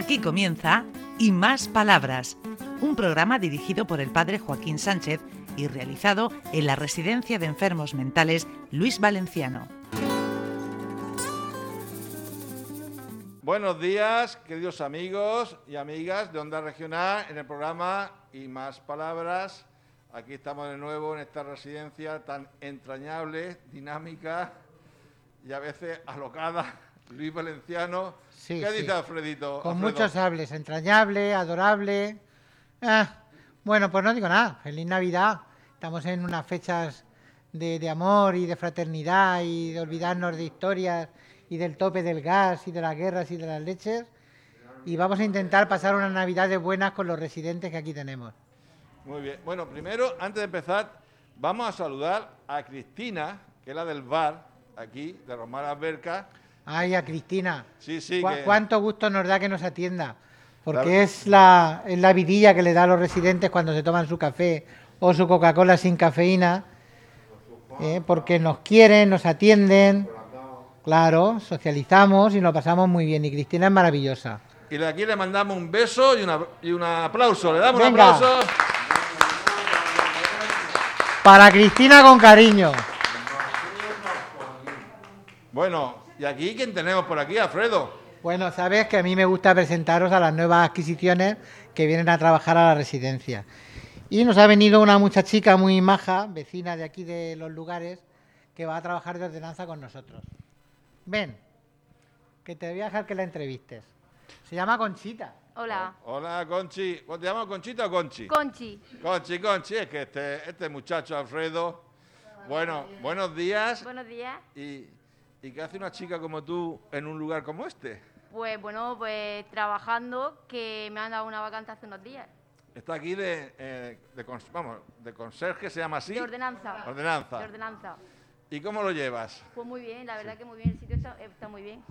Aquí comienza Y Más Palabras, un programa dirigido por el padre Joaquín Sánchez y realizado en la Residencia de Enfermos Mentales Luis Valenciano. Buenos días, queridos amigos y amigas de Onda Regional, en el programa Y Más Palabras. Aquí estamos de nuevo en esta residencia tan entrañable, dinámica y a veces alocada. Luis Valenciano. Sí, ¿Qué sí. dice Alfredito? Con Alfredo? muchos hables, entrañable, adorable. Ah, bueno, pues no digo nada. Feliz Navidad. Estamos en unas fechas de, de amor y de fraternidad y de olvidarnos de historias y del tope del gas y de las guerras y de las leches. Y vamos a intentar pasar unas Navidades buenas con los residentes que aquí tenemos. Muy bien. Bueno, primero, antes de empezar, vamos a saludar a Cristina, que es la del bar, aquí, de Román Alberca. Ay, a Cristina. Sí, sí, Cu- que- Cuánto gusto nos da que nos atienda. Porque es la, es la vidilla que le da a los residentes cuando se toman su café o su Coca-Cola sin cafeína. ¿eh? Porque nos quieren, nos atienden. Claro, socializamos y nos pasamos muy bien. Y Cristina es maravillosa. Y de aquí le mandamos un beso y, una- y un aplauso. Le damos Venga. un aplauso. Para Cristina con cariño. Bueno, y aquí, ¿quién tenemos por aquí, Alfredo? Bueno, sabes que a mí me gusta presentaros a las nuevas adquisiciones que vienen a trabajar a la residencia. Y nos ha venido una muchachica muy maja, vecina de aquí de los lugares, que va a trabajar de ordenanza con nosotros. Ven, que te voy a dejar que la entrevistes. Se llama Conchita. Hola. Hola, Conchi. ¿Te llamamos Conchita o Conchi? Conchi. Conchi, Conchi, es que este, este muchacho, Alfredo. Bueno, buenos días. Buenos días. ¿Y, ¿Y qué hace una chica como tú en un lugar como este? Pues bueno, pues trabajando, que me han dado una vacante hace unos días. Está aquí de, eh, de, vamos, de conserje, se llama así. De ordenanza. Ordenanza. De ordenanza. ¿Y cómo lo llevas? Pues muy bien, la verdad que muy bien, el sitio está, está muy bien.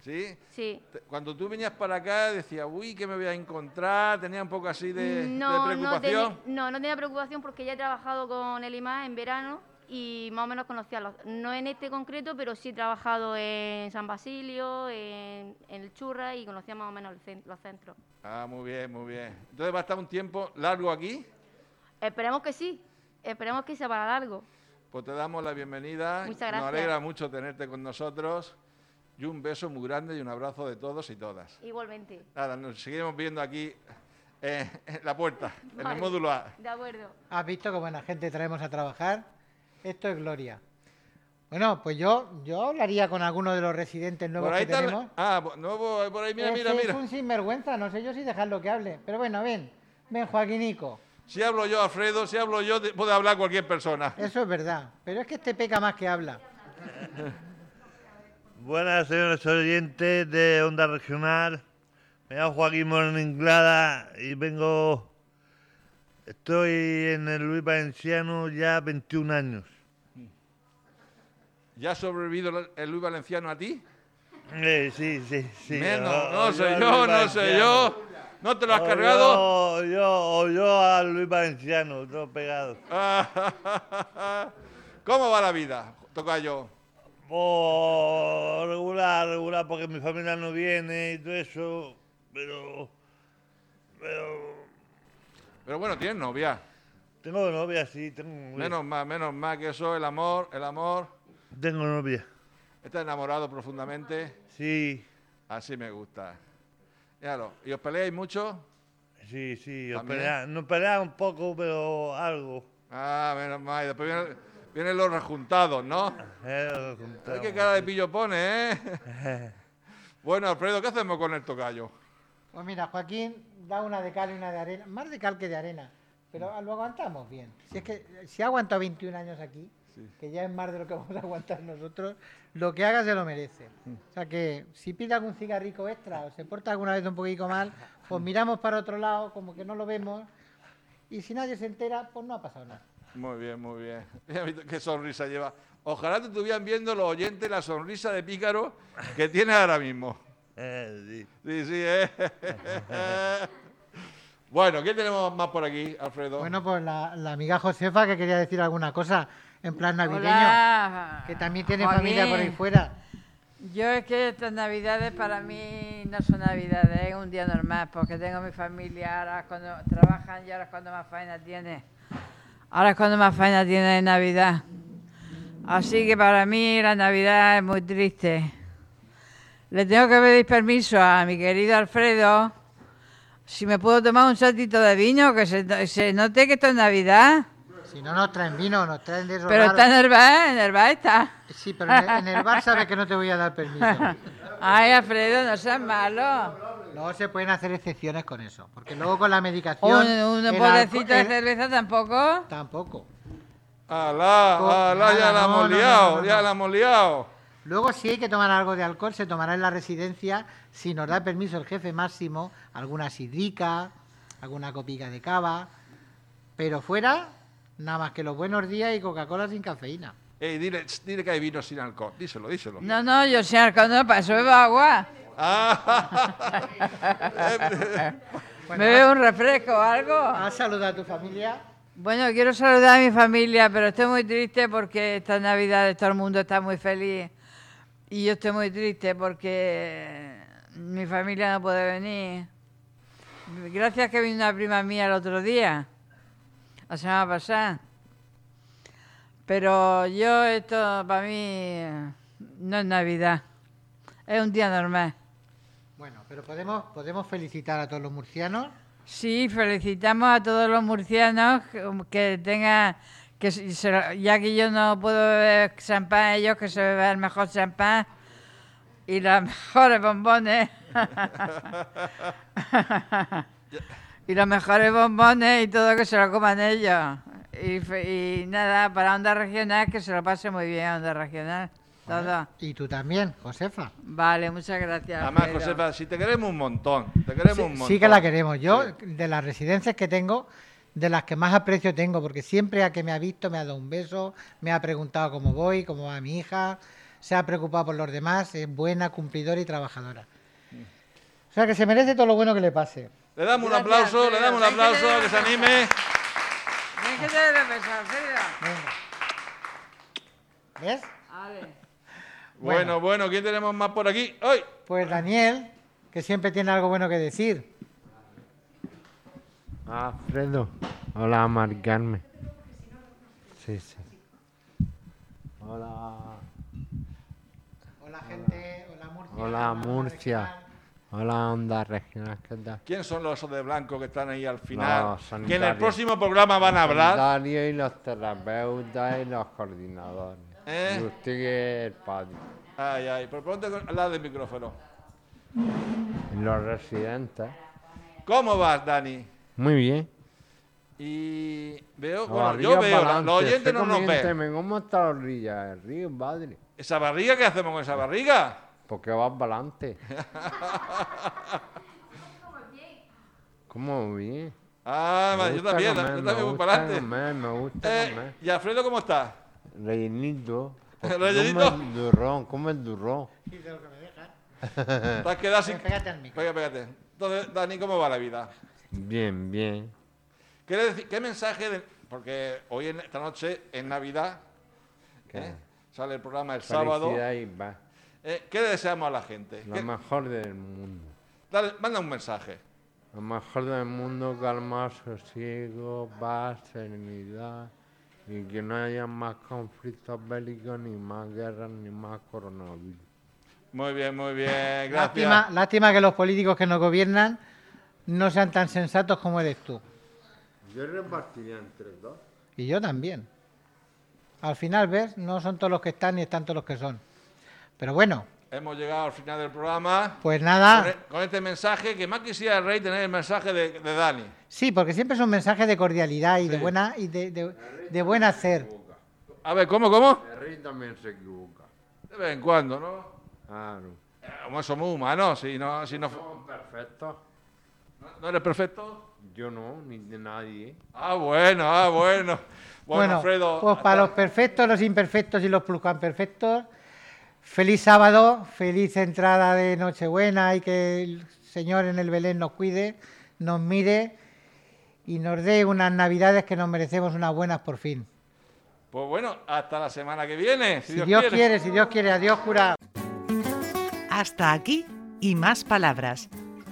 ¿Sí? Sí. Cuando tú venías para acá decías, uy, ¿qué me voy a encontrar? Tenía un poco así de, de no, no, preocupación. teni- no, no tenía preocupación porque ya he trabajado con el IMA en verano y más o menos conocía los... No en este concreto, pero sí he trabajado en San Basilio, en, en el Churra y conocía más o menos el los centros. Ah, muy bien, muy bien. Entonces va a estar un tiempo largo aquí. Esperemos que sí, esperemos que sea para largo. Pues te damos la bienvenida. Muchas Nos gracias. alegra mucho tenerte con nosotros. Y un beso muy grande y un abrazo de todos y todas. Igualmente. Nada, nos seguiremos viendo aquí eh, en la puerta, en el Vale. módulo A. De acuerdo. ¿Has visto qué buena gente traemos a trabajar? Esto es gloria. Bueno, pues yo, yo hablaría con alguno de los residentes nuevos Por ahí que está. tenemos. Ah, por- no, por por ahí, mira, Ese mira, Es mira. un sinvergüenza, no sé yo si dejarlo que hable. Pero bueno, ven, ven, Joaquinico. Si hablo yo, Alfredo, si hablo yo, puede hablar cualquier persona. Eso es verdad. Pero es que este peca más que habla. Buenas, señores oyentes de Onda Regional. Me llamo Joaquín Moreno Inglada y vengo. Estoy en el Luis Valenciano ya 21 años. ¿Ya ha sobrevivido el Luis Valenciano a ti? Eh, sí, sí, sí. Menos, o- no o sé al yo, no sé yo. ¿No te lo has O cargado? Yo, yo, o yo al Luis Valenciano, todo pegado. ¿Cómo va la vida, Tocayo? Oh, regular, regular, porque mi familia no viene y todo eso. Pero. Pero. Pero bueno, tienes novia. Tengo novia, sí, tengo novia. Menos mal, menos mal que eso, el amor, el amor. Tengo novia. ¿Estás enamorado profundamente? Sí, Así me gusta. Claro. ¿Y os peleáis mucho? sí, sí. ¿También? pelea- nos peleamos un poco, pero algo. Ah, menos mal. Y después vienen, vienen los rejuntados, ¿no? Eh, lo Ay, qué cara de pillo pone, ¿eh? bueno, Alfredo, ¿qué hacemos con el tocayo? Pues mira, Joaquín da una de cal y una de arena. Más de cal que de arena. Pero lo aguantamos bien. Si es que si ha aguantado 21 años aquí, que ya es más de lo que vamos a aguantar nosotros, lo que haga se lo merece. O sea que si pide algún cigarrico extra o se porta alguna vez un poquito mal, pues miramos para otro lado, como que no lo vemos. Y si nadie se entera, pues no ha pasado nada. Muy bien, muy bien. Mira qué sonrisa lleva. Ojalá te estuvieran viendo los oyentes la sonrisa de pícaro que tienes ahora mismo. Eh, sí. Sí, sí, ¿eh? bueno, ¿qué tenemos más por aquí, Alfredo? Bueno, pues la, la amiga Josefa que quería decir alguna cosa en plan navideño, Hola, que también tiene Joaquín. familia por ahí fuera. Yo es que estas navidades para mí no son navidades, es un día normal, porque tengo mi familia, ahora cuando trabajan y ahora es cuando más faena tiene. Ahora es cuando más faena tiene en Navidad. Así que para mí la Navidad es muy triste. Le tengo que pedir permiso a mi querido Alfredo, si me puedo tomar un saltito de vino, que se, se note que esto es Navidad. Si no nos traen vino, nos traen de Pero está en el bar, en el bar está. Sí, pero en el, en el bar sabes que no te voy a dar permiso. Ay, Alfredo, no seas malo. No se pueden hacer excepciones con eso, porque luego con la medicación... Un, un de cerveza tampoco. Tampoco. Alá, alá, ya la no, hemos liado, ya la hemos liado. Luego si hay que tomar algo de alcohol, se tomará en la residencia, si nos da permiso el jefe máximo, alguna sidrica, alguna copica de cava, pero fuera, nada más que los buenos días y Coca-Cola sin cafeína. Ey, dile, dile que hay vino sin alcohol, díselo, díselo. No, no, yo sin alcohol no, para eso bebo agua. Ah, Me bebo un refresco o algo. ¿Has saludado a tu familia? Bueno, quiero saludar a mi familia, pero estoy muy triste porque esta Navidad todo el mundo está muy feliz. Y yo estoy muy triste porque mi familia no puede venir. Gracias que vino una prima mía el otro día, la semana pasada. Pero yo esto para mí no es Navidad, es un día normal. Bueno, pero podemos, podemos felicitar a todos los murcianos. Sí, felicitamos a todos los murcianos que- tengan, que se- se lo- ya que yo no puedo beber champán, ellos que se beban el mejor champán y los mejores bombones. y los mejores bombones y todo que se lo coman ellos. Y, nada, para Onda Regional, que se lo pase muy bien Onda Regional. Todo. Y tú también, Josefa. Vale, muchas gracias. Además. Josefa, si te queremos un montón, te queremos Sí, un montón. sí que la queremos. Yo, de las residencias que tengo, de las que más aprecio tengo, porque siempre a que me ha visto me ha dado un beso, me ha preguntado cómo voy, cómo va mi hija, se ha preocupado por los demás, es buena, cumplidora y trabajadora. O sea que se merece todo lo bueno que le pase. Le damos un aplauso, le damos un aplauso, que se anime. ¿Ves? Bueno, bueno, ¿quién tenemos más por aquí? ¡Ay! Pues Daniel, que siempre tiene algo bueno que decir. Alfredo. Hola, Mari Carmen. Sí, sí. Hola. Hola gente, hola Murcia. Hola, Murcia. Hola, Onda Regional. ¿Qué tal? ¿Quién son los de blanco que están ahí al final? No, que en el sanitarios. próximo programa van a hablar. Sanitario y los terapeutas y los coordinadores. ¿Eh? Y usted que es el padre. Ay, ay, pero ponte lado del micrófono. Los residentes. ¿Cómo vas, Dani? Muy bien. Y veo, La bueno, yo veo, pa'lante. los oyentes no nos ven. ¿Cómo está la orilla del río, padre? ¿Esa barriga qué hacemos con esa barriga? Porque vas para adelante. ¿Cómo bien? Ah, Me yo gusta también, comer, yo me también voy gusta para adelante. comer, me gusta Eh, comer. ¿Y Alfredo cómo está? Rellenito. ¿Rellenito? Come el durrón, come el durrón. ¿Te has quedado sin...? Pégate al micro. Pega, pégate. Entonces, Dani, ¿cómo va la vida? Bien, bien. ¿Qué, qué mensaje? de- porque hoy, en esta noche, es Navidad, ¿Qué? ¿eh? sale el programa el sábado. Y va. Eh, ¿Qué le deseamos a la gente? Lo ¿Qué- mejor del mundo. dale, manda un mensaje. Lo mejor del mundo, calma, sosiego, paz, serenidad. Y que no haya más conflictos bélicos, ni más guerras, ni más coronavirus. Muy bien, muy bien, gracias. Lástima, lástima que los políticos que nos gobiernan no sean tan sensatos como eres tú. Yo repartiría entre dos. Y yo también. Al final, ¿ves? No son todos los que están ni están todos los que son. Pero bueno, Hemos llegado al final del programa. pues Con, nada. e- con este mensaje, que más quisiera el rey tener el mensaje de, de Dani. Sí, porque siempre es un mensaje de cordialidad y de buena y de, de- de buen hacer. A ver, ¿cómo, cómo? El rey también se equivoca. De vez en cuando, ¿no? Claro. Eh, Como somos humanos, si no, si no, fu- Somos perfectos. ¿No eres perfecto. Yo no, ni de nadie. Ah, bueno, ah, bueno. Bueno, Bueno, Alfredo. pues hasta- para los perfectos, los imperfectos y los pluscuamperfectos, feliz sábado, feliz entrada de Nochebuena y que el Señor en el Belén nos cuide, nos mire y nos dé unas navidades que nos merecemos unas buenas por fin. Pues bueno, hasta la semana que viene. Si, Si Dios quiere, si Dios quiere, adiós cura. Hasta aquí y más palabras.